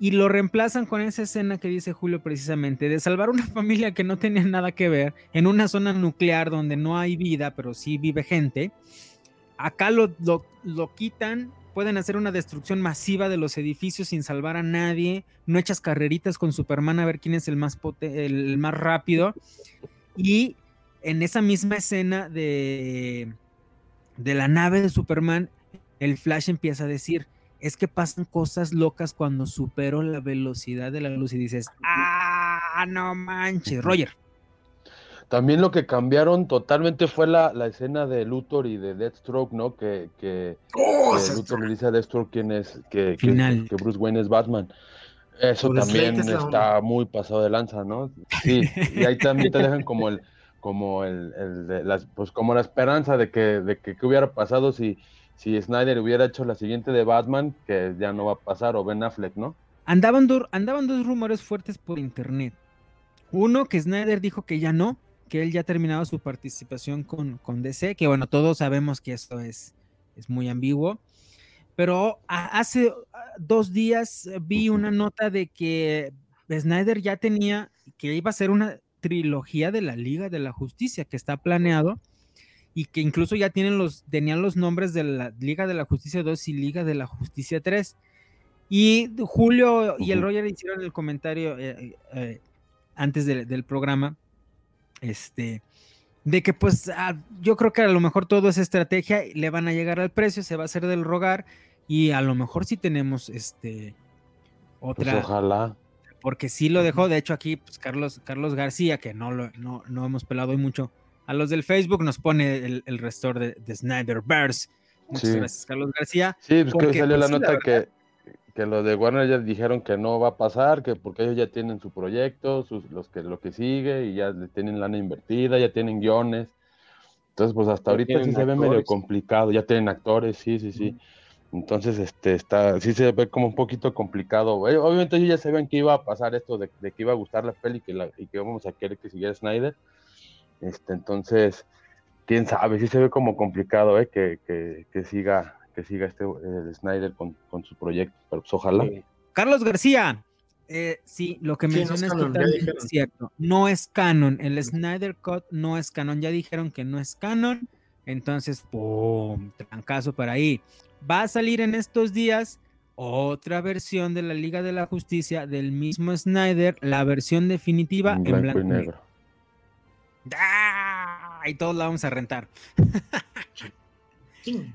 y lo reemplazan con esa escena que dice Julio precisamente, de salvar una familia que no tenía nada que ver en una zona nuclear donde no hay vida, pero sí vive gente. Acá lo, lo, lo quitan, pueden hacer una destrucción masiva de los edificios sin salvar a nadie, no echas carreritas con Superman a ver quién es el más, el más rápido. Y en esa misma escena de, de la nave de Superman, el Flash empieza a decir, es que pasan cosas locas cuando supero la velocidad de la luz y dices, ah, no manches, Roger. También lo que cambiaron totalmente fue la, la escena de Luthor y de Deathstroke, ¿no? Que, que, Oh, que Luthor le dice a Deathstroke quién es, que, Final. que Bruce Wayne es Batman. Eso Bruce también es está muy pasado de lanza, ¿no? Sí, y ahí también te dejan como el, como el, el de las, pues como la esperanza de que, de que qué hubiera pasado si, si Snyder hubiera hecho la siguiente de Batman, que ya no va a pasar, o Ben Affleck, ¿no? Andaban, dur- andaban dos rumores fuertes por internet. Uno, que Snyder dijo que ya no, que él ya terminaba su participación con, con DC, que bueno, todos sabemos que esto es, es muy ambiguo. Pero hace dos días eh, vi una nota de que Snyder ya tenía, que iba a ser una trilogía de la Liga de la Justicia, que está planeado, y que incluso ya tienen los, tenían los nombres de la Liga de la Justicia 2 y Liga de la Justicia 3. Y Julio y el. Roger hicieron el comentario eh, eh, antes de- del programa, este, de que pues ah, yo creo que a lo mejor todo es estrategia, le van a llegar al precio, se va a hacer del rogar y a lo mejor sí tenemos este Pues otra, ojalá. porque sí lo dejó, de hecho aquí pues Carlos, Carlos García, que no, lo, no, no hemos pelado hoy mucho, a los del Facebook nos pone el, el restor de, de Snyderverse. Muchas Sí. gracias, Carlos García. Sí, pues que Porque, salió pues, la la nota que, que los de Warner ya dijeron que no va a pasar, que porque ellos ya tienen su proyecto, sus, los que lo que sigue y ya le tienen lana invertida, ya tienen guiones. Entonces, pues hasta ahorita sí se ve medio complicado, ya tienen actores, sí, sí, sí. Entonces, este, está, sí se ve como un poquito complicado. Eh, Obviamente ellos ya sabían que iba a pasar esto de, de que iba a gustar la peli que la- y que íbamos a querer que siguiera Snyder. Este, entonces, quién sabe, sí se ve como complicado, eh, que, que, que siga, que siga este el Snyder con, con su proyecto, pero pues ojalá. Carlos García, eh, sí, lo que Sí, no es mencionas es cierto. No es canon. El Snyder Cut no es canon. Ya dijeron que no es canon. Entonces, ¡pum! Trancazo para ahí. Va a salir en estos días otra versión de la Liga de la Justicia del mismo Snyder, la versión definitiva en en blanco y negro. ¡Ah! Y todos la vamos a rentar.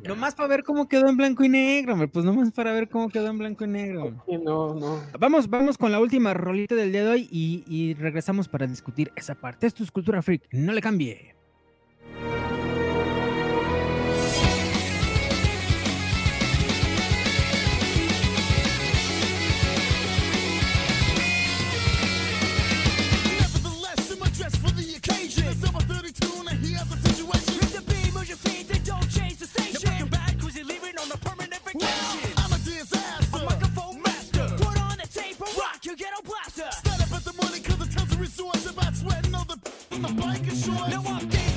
Nomás para ver cómo quedó en blanco y negro, hombre. Pues nomás para ver cómo quedó en blanco y negro. sí, no, no. Vamos, vamos con la última rolita del día de hoy y, y regresamos para discutir esa parte. Esto es Cultura Freak, no le cambie. Your ghetto blaster. Stand up at the money cause the tells a resource about sweating on the on the bike and shorts. Now I'm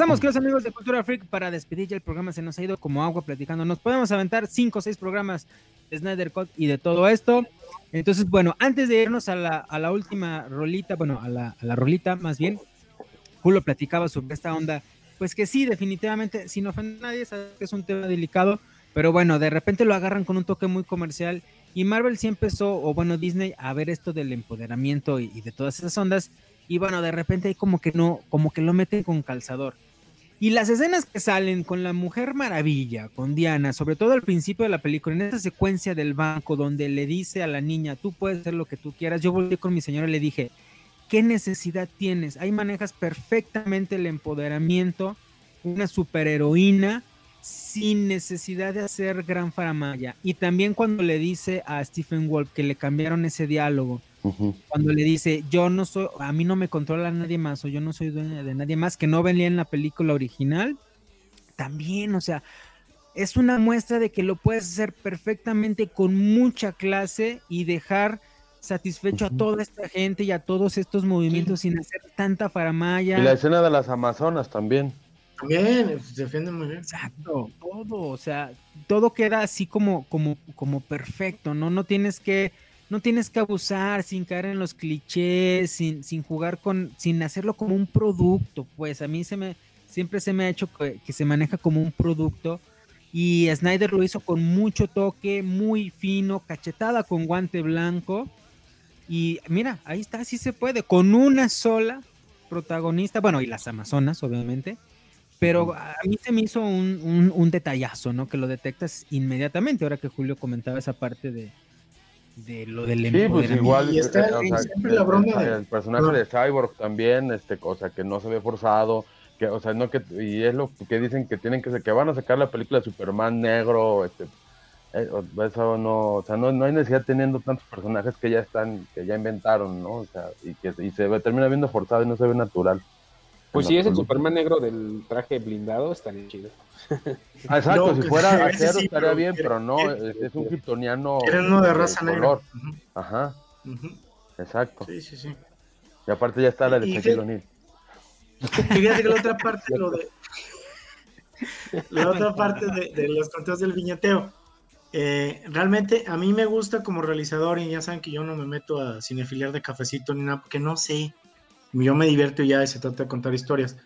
Regresamos, queridos amigos de Cultura Freak, para despedir ya el programa. Se nos ha ido como agua platicando. Nos podemos aventar cinco o seis programas de Snyder Cut y de todo esto. Entonces, bueno, antes de irnos a la, a la última rolita, bueno, a la, a la rolita más bien, Julio platicaba sobre esta onda. Pues que sí, definitivamente, sin ofender a nadie, es un tema delicado, pero bueno, de repente lo agarran con un toque muy comercial. Y Marvel sí empezó, o bueno, Disney, a ver esto del empoderamiento y, y de todas esas ondas. Y bueno, de repente ahí como que no, como que lo meten con calzador. Y las escenas que salen con la Mujer Maravilla, con Diana, sobre todo al principio de la película, en esa secuencia del banco donde le dice a la niña, tú puedes hacer lo que tú quieras, yo volví con mi señora y le dije, ¿qué necesidad tienes? Ahí manejas perfectamente el empoderamiento, una superheroína sin necesidad de hacer gran faramaya. Y también cuando le dice a Stephen Wolf que le cambiaron ese diálogo, Cuando le dice, yo no soy, a mí no me controla nadie más, o yo no soy dueña de nadie más, que no venía en la película original, también, o sea, es una muestra de que lo puedes hacer perfectamente con mucha clase y dejar satisfecho a toda esta gente y a todos estos movimientos sin hacer tanta faramaya. Y la escena de las Amazonas también. También, pues, se defiende muy bien. Exacto, todo, o sea, todo queda así como, como, como perfecto, ¿no? No tienes que, no tienes que abusar sin caer en los clichés, sin, sin jugar con, sin hacerlo como un producto, pues a mí se me, siempre se me ha hecho que, que se maneja como un producto y Snyder lo hizo con mucho toque, muy fino, cachetada con guante blanco y mira, ahí está, sí se puede, con una sola protagonista, bueno, y las Amazonas, obviamente, pero a mí se me hizo un, un- un detallazo, ¿no? Que lo detectas inmediatamente, ahora que Julio comentaba esa parte de, de lo del Sí, pues igual. Y está eh, o sea, siempre la broma de- el personaje Ah. de Cyborg también, este, cosa que no se ve forzado, que, o sea, no que, y es lo que dicen que tienen que, que van a sacar la película de Superman negro, este, eh, o- eso no, o sea, no, no hay necesidad teniendo tantos personajes que ya están, que ya inventaron, ¿no? O sea, y que y se ve- termina viendo forzado y no se ve natural. Pues si es el. Superman negro del traje blindado, estaría chido. Ah, exacto, No, si fuera acero sí, estaría pero bien, pero no, es, es un kryptoniano Quieren uno de raza negra. color. Ujú, Ajá, exacto. Sí, sí, sí. Y aparte ya está la de Shaquille que- O'Neal. Fíjate que la otra parte, lo de. La otra parte de, de los conteos del viñeteo. eh, realmente a mí me gusta como realizador, y ya saben que yo no me meto a cinefiliar de cafecito ni nada, porque no sé. Yo me divierto ya y se trata de contar historias.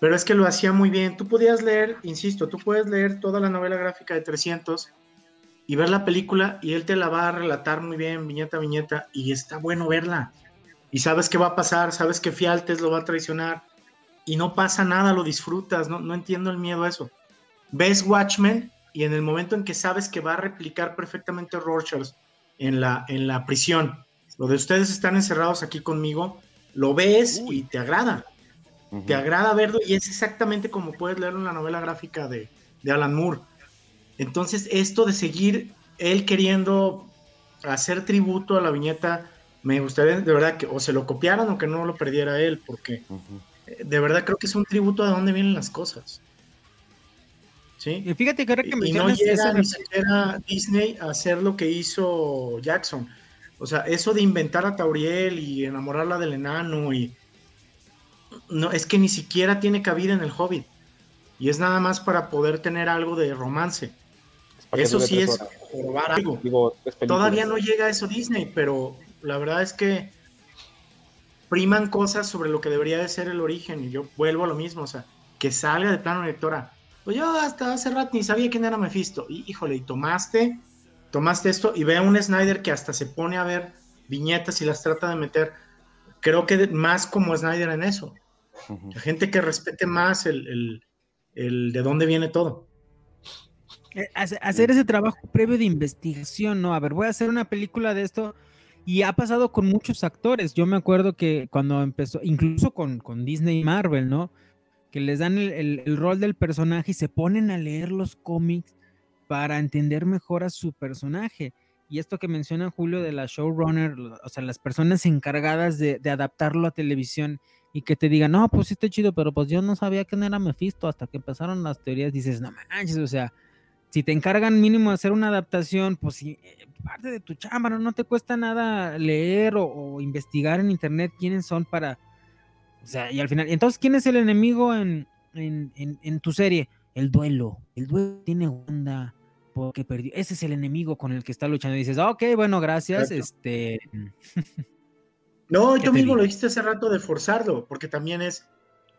Pero es que lo hacía muy bien. Tú podías leer, insisto, tú puedes leer toda la novela gráfica de 300 y ver la película y él te la va a relatar muy bien, viñeta a viñeta, y está bueno verla. Y sabes qué va a pasar, sabes que Fialtes lo va a traicionar, y no pasa nada, lo disfrutas, no, no entiendo el miedo a eso. Ves Watchmen y en el momento en que sabes que va a replicar perfectamente Rorschach en la, en la prisión, lo de ustedes están encerrados aquí conmigo, lo ves y te agrada, te agrada verlo y es exactamente como puedes leerlo en la novela gráfica de, de Alan Moore. Entonces esto de seguir él queriendo hacer tributo a la viñeta, me gustaría de verdad que o se lo copiaran o que no lo perdiera él, porque eh, de verdad creo que es un tributo a dónde vienen las cosas. ¿Sí? Y fíjate que ahora que Y no llega ni siquiera Disney a hacer lo que hizo Jackson. O sea, eso de inventar a Tauriel y enamorarla del enano y no es que ni siquiera tiene cabida en el Hobbit. Y es nada más para poder tener algo de romance. Eso sí es horas. robar algo. Digo. Todavía no llega a eso Disney, pero la verdad es que priman cosas sobre lo que debería de ser el origen. Y yo vuelvo a lo mismo, o sea, que salga de plano directora. Pues yo hasta hace rato ni sabía quién era Mephisto. Y híjole, y tomaste, tomaste esto y ve a un Snyder que hasta se pone a ver viñetas y las trata de meter. Creo que más como Snyder en eso. La gente que respete más el, el- el de dónde viene todo. Eh, hace- hacer ese trabajo previo de investigación, ¿no? A ver, voy a hacer una película de esto y ha pasado con muchos actores. Yo me acuerdo que cuando empezó, incluso con, con Disney y Marvel, ¿no? Que les dan el, el- el rol del personaje y se ponen a leer los cómics para entender mejor a su personaje. Y esto que menciona Julio de la showrunner, o sea, las personas encargadas de, adaptarlo a televisión y que te digan, no, pues sí está chido, pero pues yo no sabía quién era Mephisto hasta que empezaron las teorías. Dices, no manches, o sea, si te encargan mínimo de hacer una adaptación, pues sí, eh, parte de tu chamba, no, No te cuesta nada leer o, investigar en internet quiénes son para, o sea, y al final, entonces, ¿quién es el enemigo en, en, en- en tu serie, el duelo. El duelo tiene onda porque perdió. Ese es el enemigo con el que está luchando. Y dices, "Ah, ok, bueno, gracias. Exacto. Este, No, y ¿Qué tú te mismo digo? lo dijiste hace rato de forzarlo, porque también es,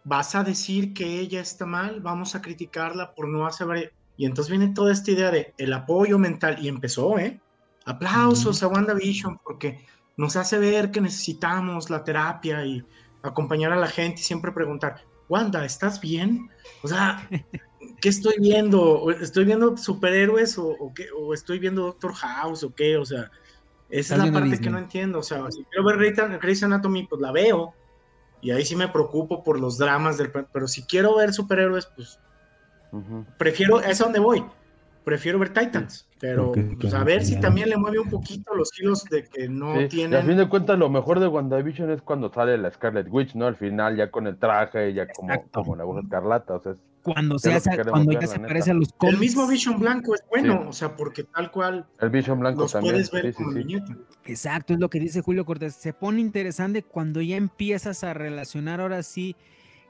vas a decir que ella está mal, vamos a criticarla por no hacer... Y entonces viene toda esta idea de el apoyo mental, y empezó, ¿eh? Aplausos a WandaVision, porque nos hace ver que necesitamos la terapia y acompañar a la gente y siempre preguntar, Wanda, ¿estás bien? O sea, ¿qué estoy viendo? ¿Estoy viendo superhéroes o, o qué? ¿O estoy viendo Doctor House o qué? O sea, esa es la parte Disney. que no entiendo. O sea, si quiero ver Grey's- Anatomy, pues la veo. Y ahí sí me preocupo por los dramas del... Pero si quiero ver superhéroes, pues prefiero... Es a donde voy. Prefiero ver Titans. Pero pues, a ver si también le mueve un poquito los hilos de que no Sí, y a tienen... fin de cuentas, lo mejor de WandaVision es cuando sale la Scarlet Witch, ¿no? Al final, ya con el traje, ya como, Exacto. como la bruja escarlata, o sea, es- cuando se hace, cuando ver, ya la se neta. parece a los El cómics. mismo Vision Blanco es bueno, Sí. o sea, porque tal cual el Vision Blanco los también. puedes ver sí, sí, como sí. Exacto, es lo que dice Julio Cortés. Se pone interesante cuando ya empiezas a relacionar ahora sí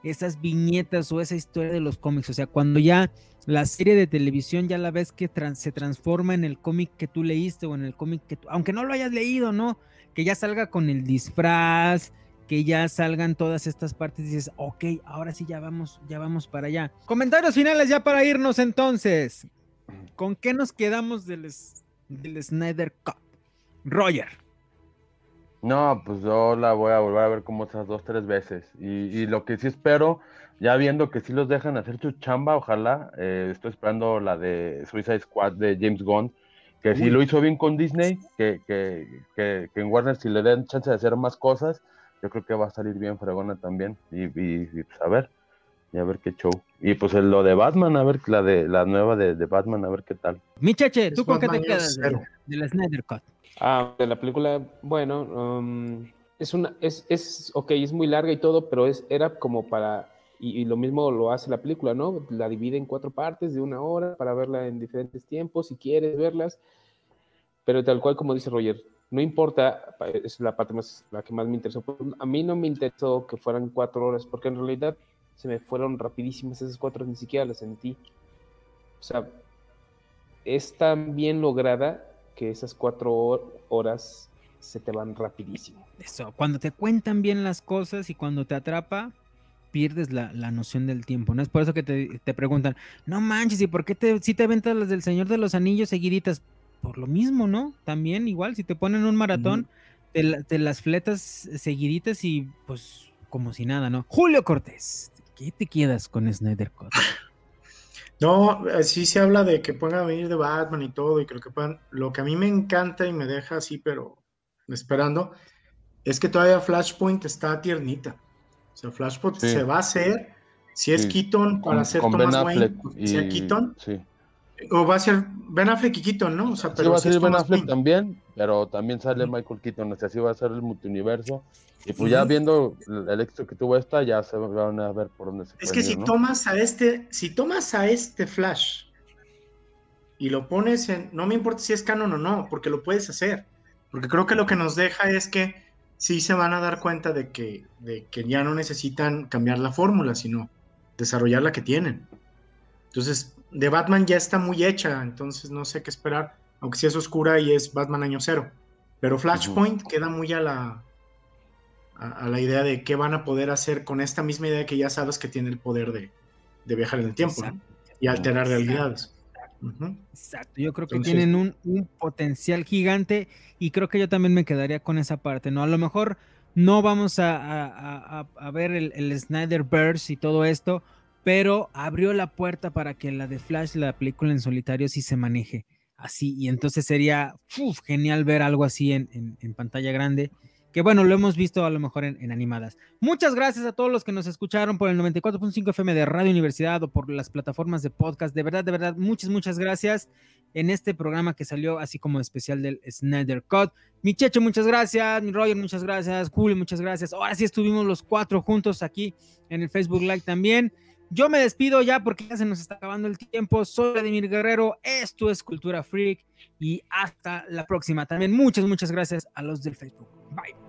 esas viñetas o esa historia de los cómics. O sea, cuando ya la serie de televisión ya la ves que se transforma en el cómic que tú leíste o en el cómic que tú, aunque no lo hayas leído, ¿no? Que ya salga con el disfraz, que ya salgan todas estas partes y dices, ok, ahora sí ya vamos, ya vamos para allá. Comentarios finales ya para irnos entonces. ¿Con qué nos quedamos del, del Snyder Cut? Roger. No, pues yo la voy a volver a ver como otras dos, tres veces. Y, y lo que sí espero, ya viendo que sí los dejan hacer su chamba, ojalá, eh, estoy esperando la de Suicide Squad de James Gunn, que si Uy. lo hizo bien con Disney, que, que, que, que en Warner si le den chance de hacer más cosas, yo creo que va a salir bien fregona también. Y, y, y, pues a ver, y a ver qué show. Y pues el- lo de Batman, a ver, la de la nueva de, de Batman, a ver qué tal. Mi cheche, Es ¿tú con qué te quedas de la Snyder Cut? Ah, de la película, bueno, um, es una, es, es, ok, es muy larga y todo, pero es, era como para, y, y lo mismo lo hace la película, ¿no? La divide en cuatro partes de una hora para verla en diferentes tiempos, si quieres verlas, pero tal cual como dice Roger, no importa, es la parte más, la que más me interesó. A mí no me interesó que fueran cuatro horas, porque en realidad se me fueron rapidísimas esas cuatro, ni siquiera las sentí. O sea, es tan bien lograda que esas cuatro hor- horas se te van rapidísimo. Eso, cuando te cuentan bien las cosas y cuando te atrapa, pierdes la, la noción del tiempo, ¿no? Es por eso que te, te preguntan, no manches, ¿y por qué te, si te aventas las del Señor de los Anillos seguiditas? Por lo mismo, ¿no? También igual, si te ponen un maratón, te, la- te las fletas seguiditas y pues como si nada, ¿no? Julio Cortés, ¿qué te quedas con Snyder Cut? No, eh, sí se habla de que puedan venir de Batman y todo, y creo que puedan. Lo que a mí me encanta y me deja así, pero esperando, es que todavía Flashpoint está tiernita. O sea, Flashpoint Sí. se va a hacer. Si es Sí. Keaton para Con, hacer con Ben Thomas Wayne, Y, sea Keaton, sí. O va a ser Ben Affleck y Keaton, ¿no? O sea, Sí pero va a salir Ben Affleck también, pero también sale. Michael Keaton, o sea, así va a ser el multiuniverso. Y pues ya viendo el éxito que tuvo esta, ya se van a ver por dónde se Es que si ¿no? tomas a este, si tomas a este Flash y lo pones en, no me importa si es canon o no, porque lo puedes hacer, porque creo que lo que nos deja es que sí se van a dar cuenta de que, de que ya no necesitan cambiar la fórmula, sino desarrollar la que tienen. Entonces, de Batman ya está muy hecha, entonces no sé qué esperar, aunque sí es oscura y es Batman año cero, pero Flashpoint queda muy a la a, a la idea de qué van a poder hacer con esta misma idea que ya sabes que tiene el poder de, de viajar en el tiempo y alterar Exacto. realidades. Exacto, yo creo que Entonces- tienen un, un potencial gigante y creo que yo también me quedaría con esa parte, ¿no? A lo mejor no vamos a, a- a- a ver el, el Snyderverse y todo esto, pero abrió la puerta para que la de Flash, la película en solitario, sí se maneje así y entonces sería genial ver algo así en, pantalla grande. Que bueno, lo hemos visto a lo mejor en, en animadas. Muchas gracias a todos los que nos escucharon por el 94.5 FM de Radio Universidad o por las plataformas de podcast. De verdad, de verdad, muchas, muchas gracias en este programa que salió así como especial del Snyder Cut. Mi Checho, muchas gracias. Mi Roger, muchas gracias. Julio, muchas gracias. Ahora sí estuvimos los cuatro juntos aquí en el Facebook Live también. Yo me despido ya porque ya se nos está acabando el tiempo. Soy Vladimir Guerrero. Esto es Cultura Freak. Y hasta la próxima. También muchas, muchas gracias a los del Facebook. Bye.